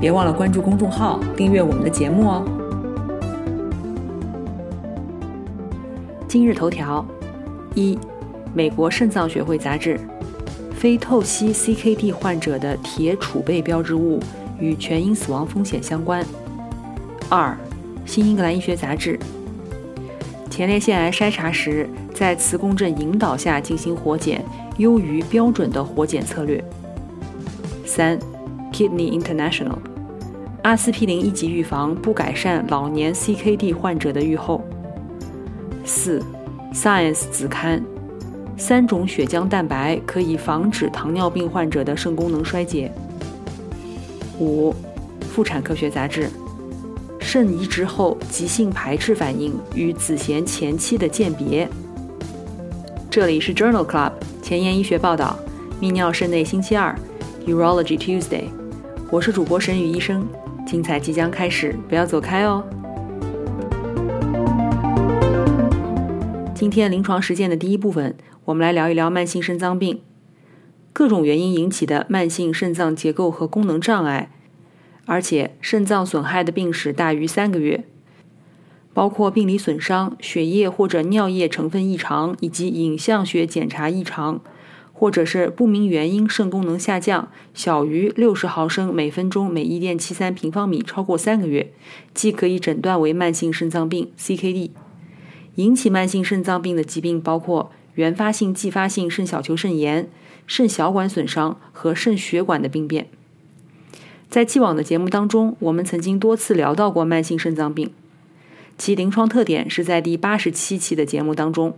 别忘了关注公众号，订阅我们的节目哦。今日头条：一、美国肾脏学会杂志，非透析 CKD 患者的铁储备标志物与全因死亡风险相关。二、新英格兰医学杂志，前列腺癌筛查时在磁共振引导下进行活检，优于标准的活检策略。三、Kidney International。阿司匹林一级预防不改善老年 CKD 患者的预后。四，Science 子刊，三种血浆蛋白可以防止糖尿病患者的肾功能衰竭。五，妇产科学杂志，肾移植后急性排斥反应与子痫前期的鉴别。这里是 Journal Club 前沿医学报道，泌尿肾内星期二，Urology Tuesday，我是主播沈宇医生。精彩即将开始，不要走开哦！今天临床实践的第一部分，我们来聊一聊慢性肾脏病，各种原因引起的慢性肾脏结构和功能障碍，而且肾脏损害的病史大于三个月，包括病理损伤、血液或者尿液成分异常以及影像学检查异常。或者是不明原因肾功能下降小于六十毫升每分钟每一点七三平方米超过三个月，即可以诊断为慢性肾脏病 （CKD）。引起慢性肾脏病的疾病包括原发性、继发性肾小球肾炎、肾小管损伤和肾血管的病变。在既往的节目当中，我们曾经多次聊到过慢性肾脏病，其临床特点是在第八十七期的节目当中。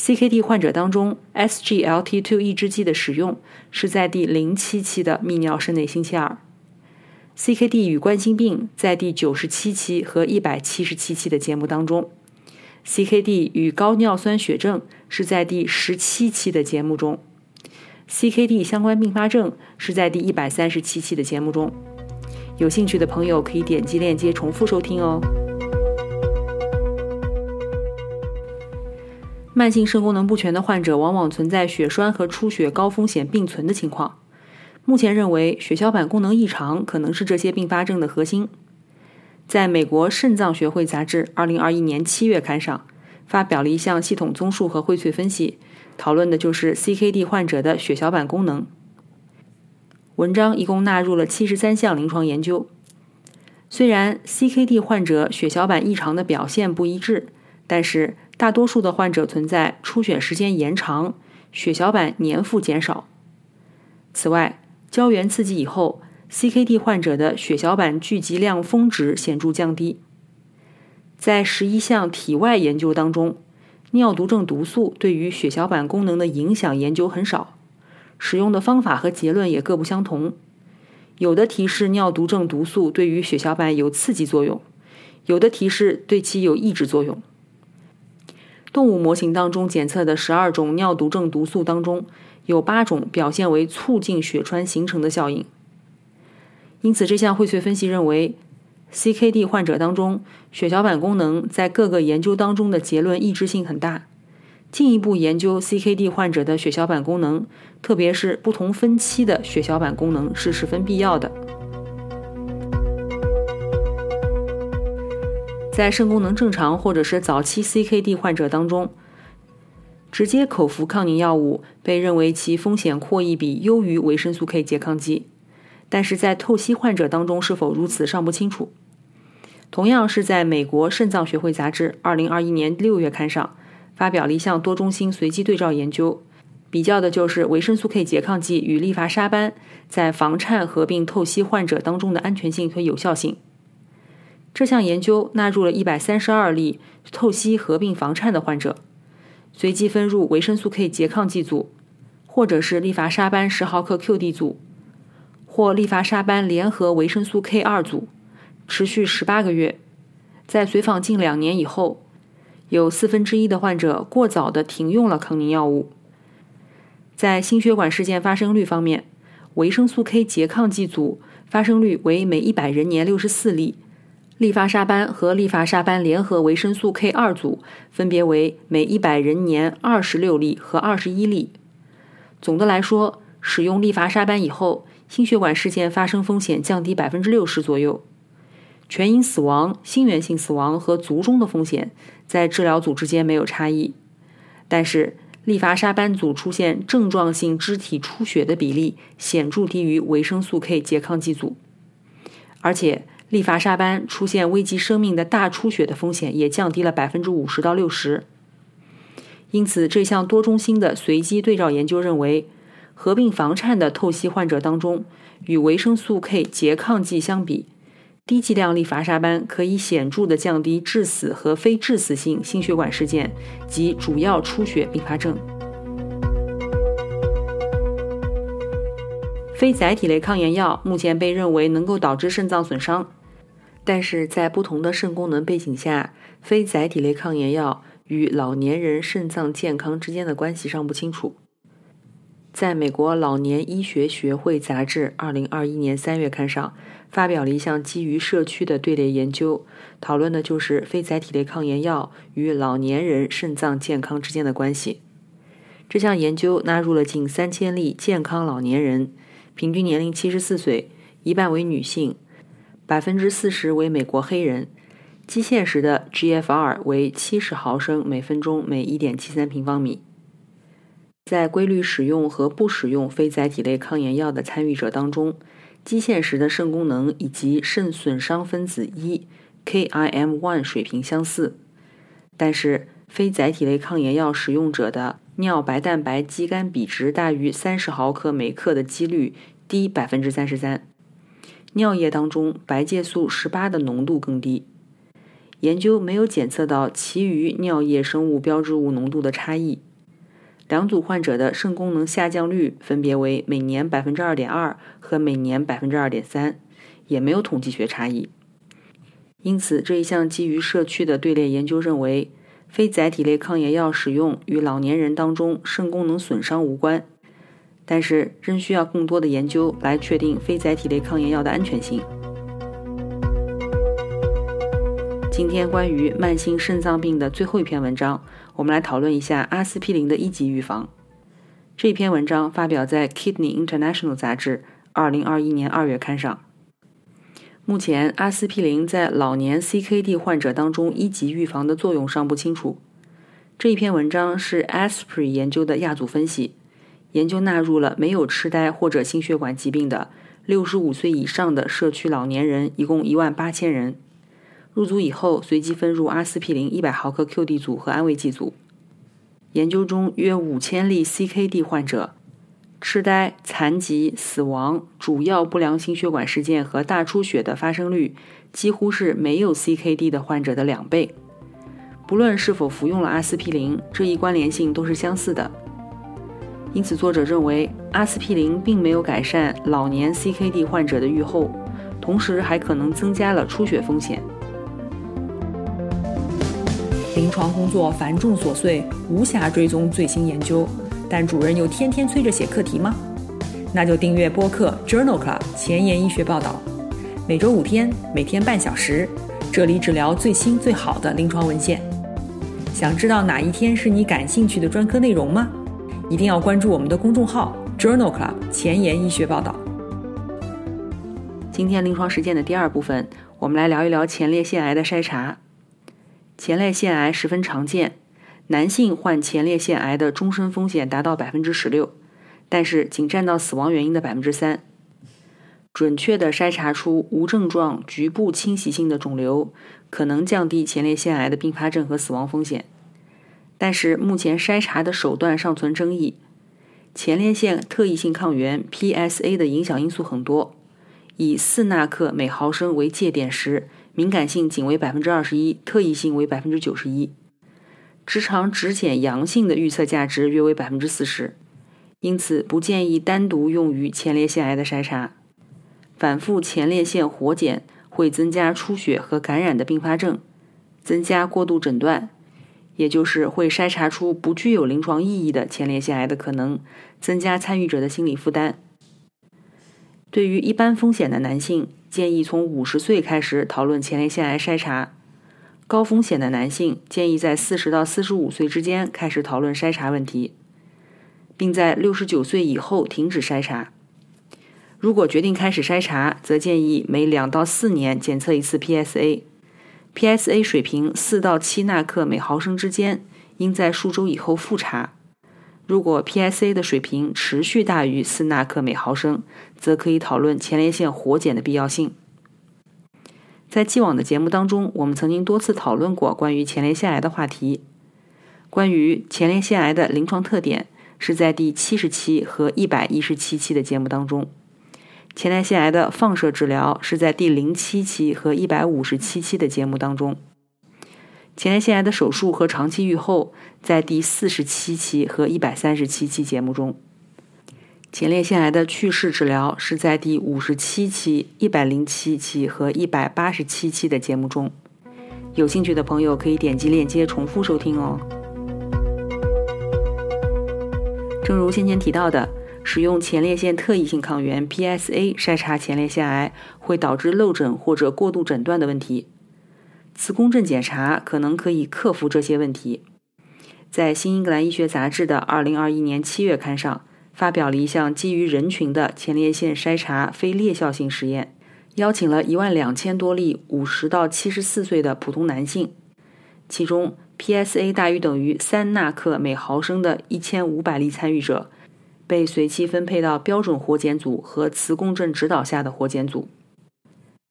CKD 患者当中，SGLT2 抑制剂的使用是在第零七期的泌尿肾内星期二；CKD 与冠心病在第九十七期和一百七十七期的节目当中；CKD 与高尿酸血症是在第十七期的节目中；CKD 相关并发症是在第一百三十七期的节目中。有兴趣的朋友可以点击链接重复收听哦。慢性肾功能不全的患者往往存在血栓和出血高风险并存的情况。目前认为，血小板功能异常可能是这些并发症的核心。在美国肾脏学会杂志2021年7月刊上，发表了一项系统综述和荟萃分析，讨论的就是 CKD 患者的血小板功能。文章一共纳入了73项临床研究。虽然 CKD 患者血小板异常的表现不一致，但是大多数的患者存在出血时间延长、血小板年复减少。此外，胶原刺激以后，CKD 患者的血小板聚集量峰值显著降低。在十一项体外研究当中，尿毒症毒素对于血小板功能的影响研究很少，使用的方法和结论也各不相同。有的提示尿毒症毒素对于血小板有刺激作用，有的提示对其有抑制作用。动物模型当中检测的十二种尿毒症毒素当中，有八种表现为促进血栓形成的效应。因此，这项荟萃分析认为，CKD 患者当中血小板功能在各个研究当中的结论一致性很大。进一步研究 CKD 患者的血小板功能，特别是不同分期的血小板功能是十分必要的。在肾功能正常或者是早期 CKD 患者当中，直接口服抗凝药物被认为其风险扩易比优于维生素 K 拮抗剂，但是在透析患者当中是否如此尚不清楚。同样是在美国肾脏学会杂志2021年6月刊上发表了一项多中心随机对照研究，比较的就是维生素 K 拮抗剂与利伐沙班在房颤合并透析患者当中的安全性和有效性。这项研究纳入了一百三十二例透析合并房颤的患者，随机分入维生素 K 拮抗剂组，或者是利伐沙班十毫克 QD 组，或利伐沙班联合维生素 K 二组，持续十八个月，在随访近两年以后，有四分之一的患者过早的停用了抗凝药物。在心血管事件发生率方面，维生素 K 拮抗剂组发生率为每一百人年六十四例，利伐沙班和利伐沙班联合维生素 K 二组分别为每一百人年二十六例和二十一例。总的来说，使用利伐沙班以后，心血管事件发生风险降低百分之六十左右，全因死亡、心源性死亡和卒中的风险在治疗组之间没有差异，但是。利伐沙班组出现症状性肢体出血的比例显著低于维生素 K 拮抗剂组，而且利伐沙班出现危及生命的大出血的风险也降低了百分之五十到六十。因此，这项多中心的随机对照研究认为，合并房颤的透析患者当中，与维生素 K 拮抗剂相比。低剂量利伐沙班可以显著地降低致死和非致死性心血管事件及主要出血并发症。非载体类抗炎药目前被认为能够导致肾脏损伤，但是在不同的肾功能背景下，非载体类抗炎药与老年人肾脏健康之间的关系尚不清楚。在美国老年医学学会杂志2021年3月刊上。发表了一项基于社区的队列研究，讨论的就是非载体类抗炎药与老年人肾脏健康之间的关系。这项研究纳入了近三千例健康老年人，平均年龄七十四岁，一半为女性，百分之四十为美国黑人，基线时的 GFR 为七十毫升每分钟每一点七三平方米。在规律使用和不使用非载体类抗炎药的参与者当中。基线时的肾功能以及肾损伤分子一 KIM-1 水平相似，但是非载体类抗炎药使用者的尿白蛋白肌酐比值大于三十毫克每克的几率低百分之三十三，尿液当中白介素十八的浓度更低。研究没有检测到其余尿液生物标志物浓度的差异。两组患者的肾功能下降率分别为每年百分之二点二和每年百分之二点三，也没有统计学差异。因此，这一项基于社区的队列研究认为，非载体类抗炎药使用与老年人当中肾功能损伤无关，但是仍需要更多的研究来确定非载体类抗炎药的安全性。今天关于慢性肾脏病的最后一篇文章。我们来讨论一下阿司匹林的一级预防。这篇文章发表在《Kidney International》杂志2021年2月刊上。目前，阿司匹林在老年 CKD 患者当中一级预防的作用尚不清楚。这一篇文章是 Aspre 研究的亚组分析，研究纳入了没有痴呆或者心血管疾病的65岁以上的社区老年人，一共1万八千人。入组以后，随机分入阿司匹林100毫克 QD 组和安慰剂组。研究中约5000例 CKD 患者，痴呆、残疾、死亡、主要不良心血管事件和大出血的发生率几乎是没有 CKD 的患者的两倍。不论是否服用了阿司匹林，这一关联性都是相似的。因此，作者认为阿司匹林并没有改善老年 CKD 患者的预后，同时还可能增加了出血风险。临床工作繁重琐碎，无暇追踪最新研究，但主任又天天催着写课题吗？那就订阅播客 Journal Club 前沿医学报道，每周五天，每天半小时，这里只聊最新最好的临床文献。想知道哪一天是你感兴趣的专科内容吗？一定要关注我们的公众号 Journal Club 前沿医学报道。今天临床实践的第二部分，我们来聊一聊前列腺癌的筛查。前列腺癌十分常见，男性患前列腺癌的终身风险达到百分之十六，但是仅占到死亡原因的百分之三。准确的筛查出无症状局部侵袭性的肿瘤，可能降低前列腺癌的并发症和死亡风险。但是目前筛查的手段尚存争议。前列腺特异性抗原 （PSA） 的影响因素很多，以四纳克每毫升为界点时。敏感性仅为百分之二十一，特异性为百分之九十一，直肠指检阳性的预测价值约为百分之四十，因此不建议单独用于前列腺癌的筛查。反复前列腺活检会增加出血和感染的并发症，增加过度诊断，也就是会筛查出不具有临床意义的前列腺癌的可能，增加参与者的心理负担。对于一般风险的男性，建议从五十岁开始讨论前列腺癌筛查；高风险的男性建议在四十到四十五岁之间开始讨论筛查问题，并在六十九岁以后停止筛查。如果决定开始筛查，则建议每两到四年检测一次 PSA PSA 水平四到七纳克每毫升之间，应在数周以后复查。如果 PSA 的水平持续大于四纳克每毫升，则可以讨论前列腺活检的必要性。在既往的节目当中，我们曾经多次讨论过关于前列腺癌的话题。关于前列腺癌的临床特点，是在第七十期和一百一十七期的节目当中。前列腺癌的放射治疗是在第零七期和一百五十七期的节目当中；前列腺癌的手术和长期预后在第四十七期和一百三十七期节目中；前列腺癌的去世治疗是在第五十七期、一百零七期和一百八十七期的节目中。有兴趣的朋友可以点击链接重复收听哦。正如先前提到的。使用前列腺特异性抗原 （PSA） 筛查前列腺癌会导致漏诊或者过度诊断的问题。磁共振检查可能可以克服这些问题。在《新英格兰医学杂志》的2021年7月刊上，发表了一项基于人群的前列腺筛查非裂效性实验，邀请了一万两千多例50到74岁的普通男性，其中 PSA 大于等于三纳克每毫升的1500例参与者。被随机分配到标准活检组和磁共振指导下的活检组。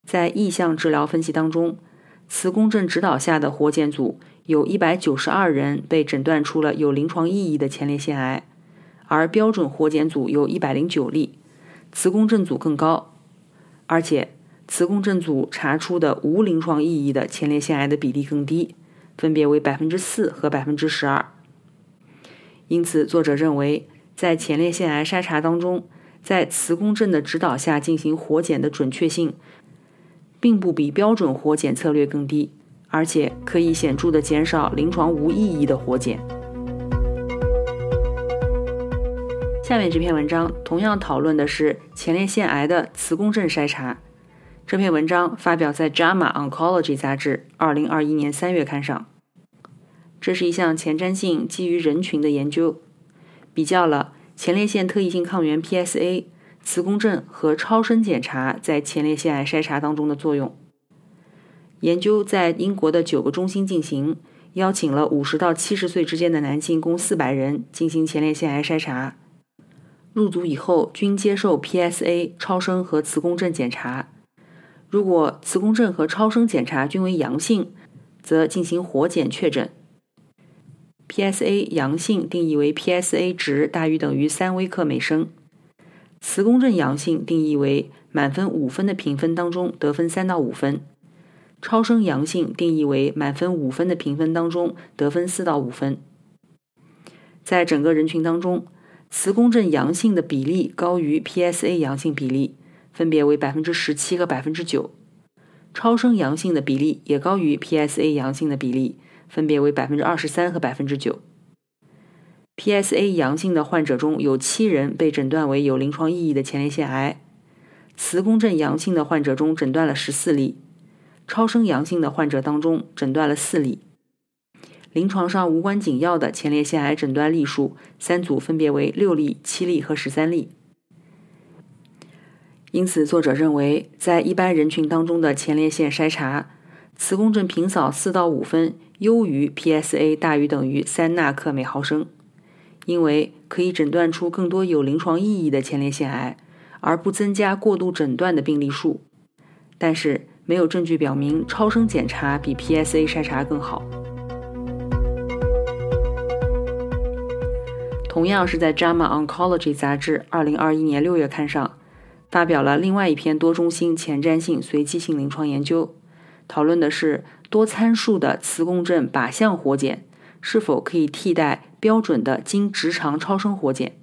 在意向治疗分析当中，磁共振指导下的活检组有一百九十二人被诊断出了有临床意义的前列腺癌，而标准活检组有一百零九例，磁共振组更高，而且磁共振组查出的无临床意义的前列腺癌的比例更低，分别为百分之四和百分之十二。因此，作者认为。在前列腺癌筛查当中，在磁共振的指导下进行活检的准确性，并不比标准活检策略更低，而且可以显著的减少临床无意义的活检。下面这篇文章同样讨论的是前列腺癌的磁共振筛查。这篇文章发表在《JAMA Oncology》杂志2021年3月刊上。这是一项前瞻性基于人群的研究。比较了前列腺特异性抗原 PSA、磁共振和超声检查在前列腺癌筛查当中的作用。研究在英国的九个中心进行，邀请了五十到七十岁之间的男性共四百人进行前列腺癌筛查。入组以后均接受 PSA、超声和磁共振检查。如果磁共振和超声检查均为阳性，则进行活检确诊。PSA 阳性定义为 PSA 值大于等于三微克每升，磁共振阳性定义为满分五分的评分当中得分三到五分，超声阳性定义为满分五分的评分当中得分四到五分。在整个人群当中，磁共振阳性的比例高于 PSA 阳性比例，分别为百分之十七和百分之九，超声阳性的比例也高于 PSA 阳性的比例。分别为百分之二十三和百分之九。PSA 阳性的患者中有七人被诊断为有临床意义的前列腺癌，磁共振阳性的患者中诊断了十四例，超声阳性的患者当中诊断了四例。临床上无关紧要的前列腺癌诊断例数，三组分别为六例、七例和十三例。因此，作者认为，在一般人群当中的前列腺筛查，磁共振平扫四到五分。优于 PSA 大于等于三纳克每毫升，因为可以诊断出更多有临床意义的前列腺癌，而不增加过度诊断的病例数。但是没有证据表明超声检查比 PSA 筛查更好。同样是在《JAMA Oncology》杂志2021年6月刊上，发表了另外一篇多中心前瞻性随机性临床研究，讨论的是。多参数的磁共振靶向活检是否可以替代标准的经直肠超声活检？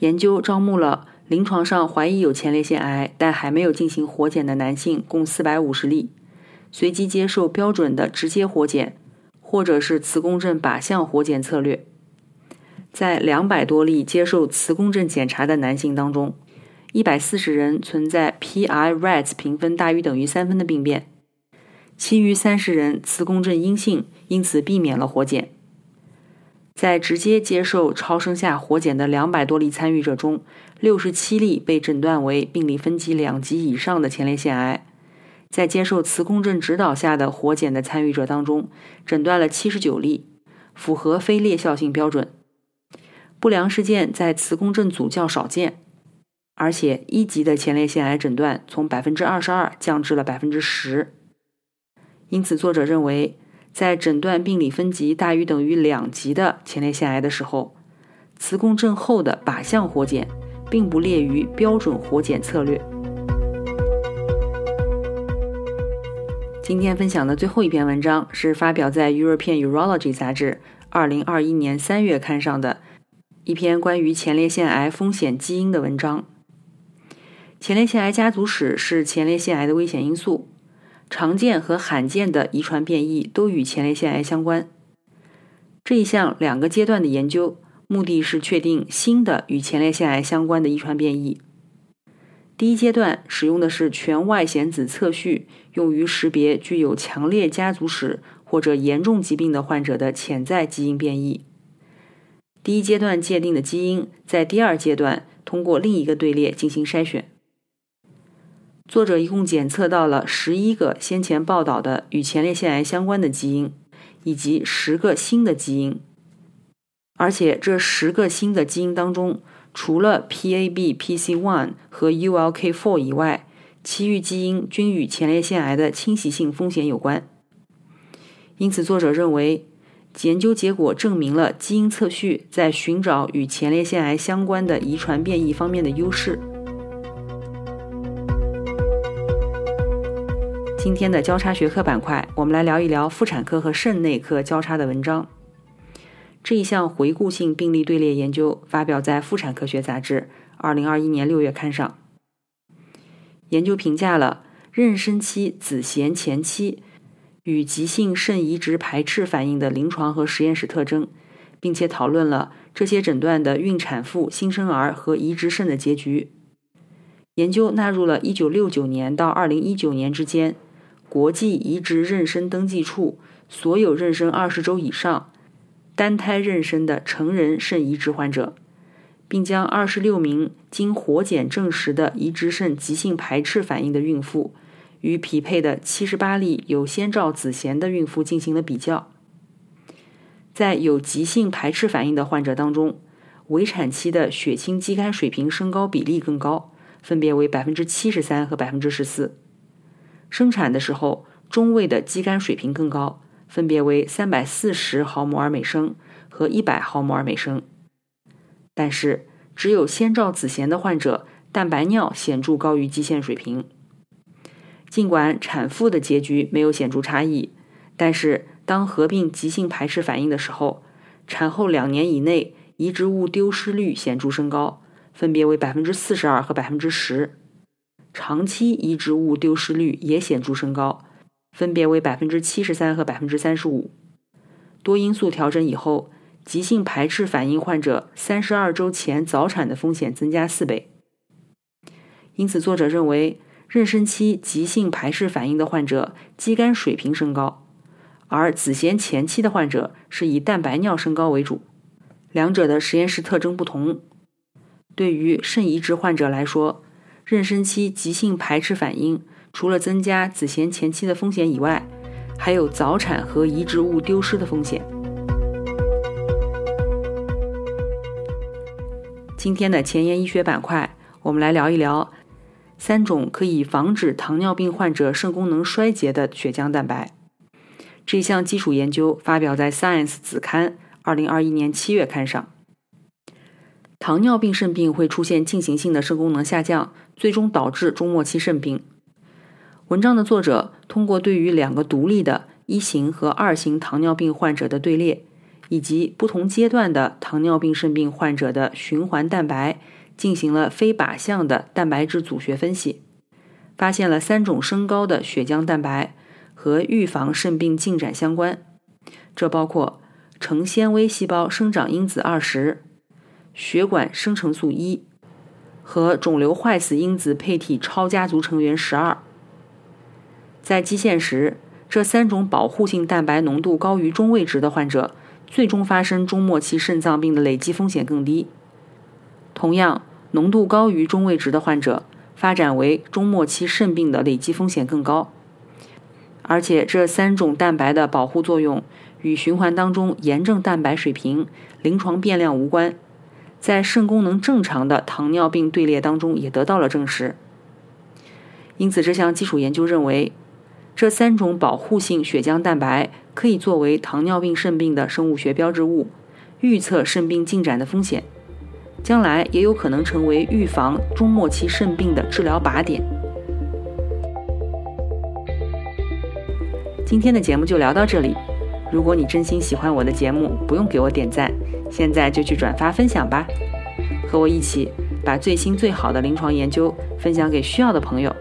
研究招募了临床上怀疑有前列腺癌但还没有进行活检的男性共450例，随机接受标准的直接活检，或者是磁共振靶向活检策略。在两百多例接受磁共振检查的男性当中，一百四十人存在 P-I-RADS 评分大于等于三分的病变，其余三十人磁共振阴性，因此避免了活检。在直接接受超声下活检的两百多例参与者中，六十七例被诊断为病理分级两级以上的前列腺癌。在接受磁共振指导下的活检的参与者当中，诊断了七十九例，符合非劣效性标准。不良事件在磁共振组较少见，而且一级的前列腺癌诊断从百分之二十二降至了百分之十。因此，作者认为，在诊断病理分级大于等于两级的前列腺癌的时候，磁共振后的靶向活检并不列于标准活检策略。今天分享的最后一篇文章是发表在《European Urology》杂志二零二一年三月刊上的。一篇关于前列腺癌风险基因的文章。前列腺癌家族史是前列腺癌的危险因素，常见和罕见的遗传变异都与前列腺癌相关。这一项两个阶段的研究，目的是确定新的与前列腺癌相关的遗传变异。第一阶段使用的是全外显子测序，用于识别具有强烈家族史或者严重疾病的患者的潜在基因变异。第一阶段界定的基因，在第二阶段通过另一个队列进行筛选。作者一共检测到了十一个先前报道的与前列腺癌相关的基因，以及十个新的基因。而且这十个新的基因当中，除了 PABPC1 和 ULK4 以外，其余基因均与前列腺癌的侵袭性风险有关。因此，作者认为。研究结果证明了基因测序在寻找与前列腺癌相关的遗传变异方面的优势。今天的交叉学科板块，我们来聊一聊妇产科和肾内科交叉的文章。这一项回顾性病例队列研究发表在《妇产科学杂志》二零二一年六月刊上。研究评价了妊娠期子痫前期。与急性肾移植排斥反应的临床和实验室特征，并且讨论了这些诊断的孕产妇、新生儿和移植肾的结局。研究纳入了1969年到2019年之间国际移植妊娠登记处所有妊娠20周以上、单胎妊娠的成人肾移植患者，并将26名经活检证实的移植肾急性排斥反应的孕妇。与匹配的七十八例有先兆子痫的孕妇进行了比较，在有急性排斥反应的患者当中，围产期的血清肌酐水平升高比例更高，分别为百分之七十三和百分之十四；生产的时候中位的肌酐水平更高，分别为三百四十毫摩尔每升和一百毫摩尔每升。但是，只有先兆子痫的患者，蛋白尿显著高于基线水平。尽管产妇的结局没有显著差异，但是当合并急性排斥反应的时候，产后两年以内移植物丢失率显著升高，分别为百分之四十二和百分之十；长期移植物丢失率也显著升高，分别为百分之七十三和百分之三十五。多因素调整以后，急性排斥反应患者三十二周前早产的风险增加四倍。因此，作者认为。妊娠期急性排斥反应的患者肌酐水平升高，而子痫前期的患者是以蛋白尿升高为主，两者的实验室特征不同。对于肾移植患者来说，妊娠期急性排斥反应除了增加子痫前期的风险以外，还有早产和移植物丢失的风险。今天的前沿医学板块，我们来聊一聊。三种可以防止糖尿病患者肾功能衰竭的血浆蛋白。这项基础研究发表在《Science》子刊2021年7月刊上。糖尿病肾病会出现进行性的肾功能下降，最终导致终末期肾病。文章的作者通过对于两个独立的一型和二型糖尿病患者的队列，以及不同阶段的糖尿病肾病患者的循环蛋白。进行了非靶向的蛋白质组学分析，发现了三种升高的血浆蛋白和预防肾病进展相关。这包括成纤维细胞生长因子二十、血管生成素一和肿瘤坏死因子配体超家族成员十二。在基线时，这三种保护性蛋白浓度高于中位值的患者，最终发生中末期肾脏病的累积风险更低。同样，浓度高于中位值的患者，发展为中末期肾病的累积风险更高。而且，这三种蛋白的保护作用与循环当中炎症蛋白水平、临床变量无关，在肾功能正常的糖尿病队列当中也得到了证实。因此，这项基础研究认为，这三种保护性血浆蛋白可以作为糖尿病肾病的生物学标志物，预测肾病进展的风险。将来也有可能成为预防中末期肾病的治疗靶点。今天的节目就聊到这里。如果你真心喜欢我的节目，不用给我点赞，现在就去转发分享吧，和我一起把最新最好的临床研究分享给需要的朋友。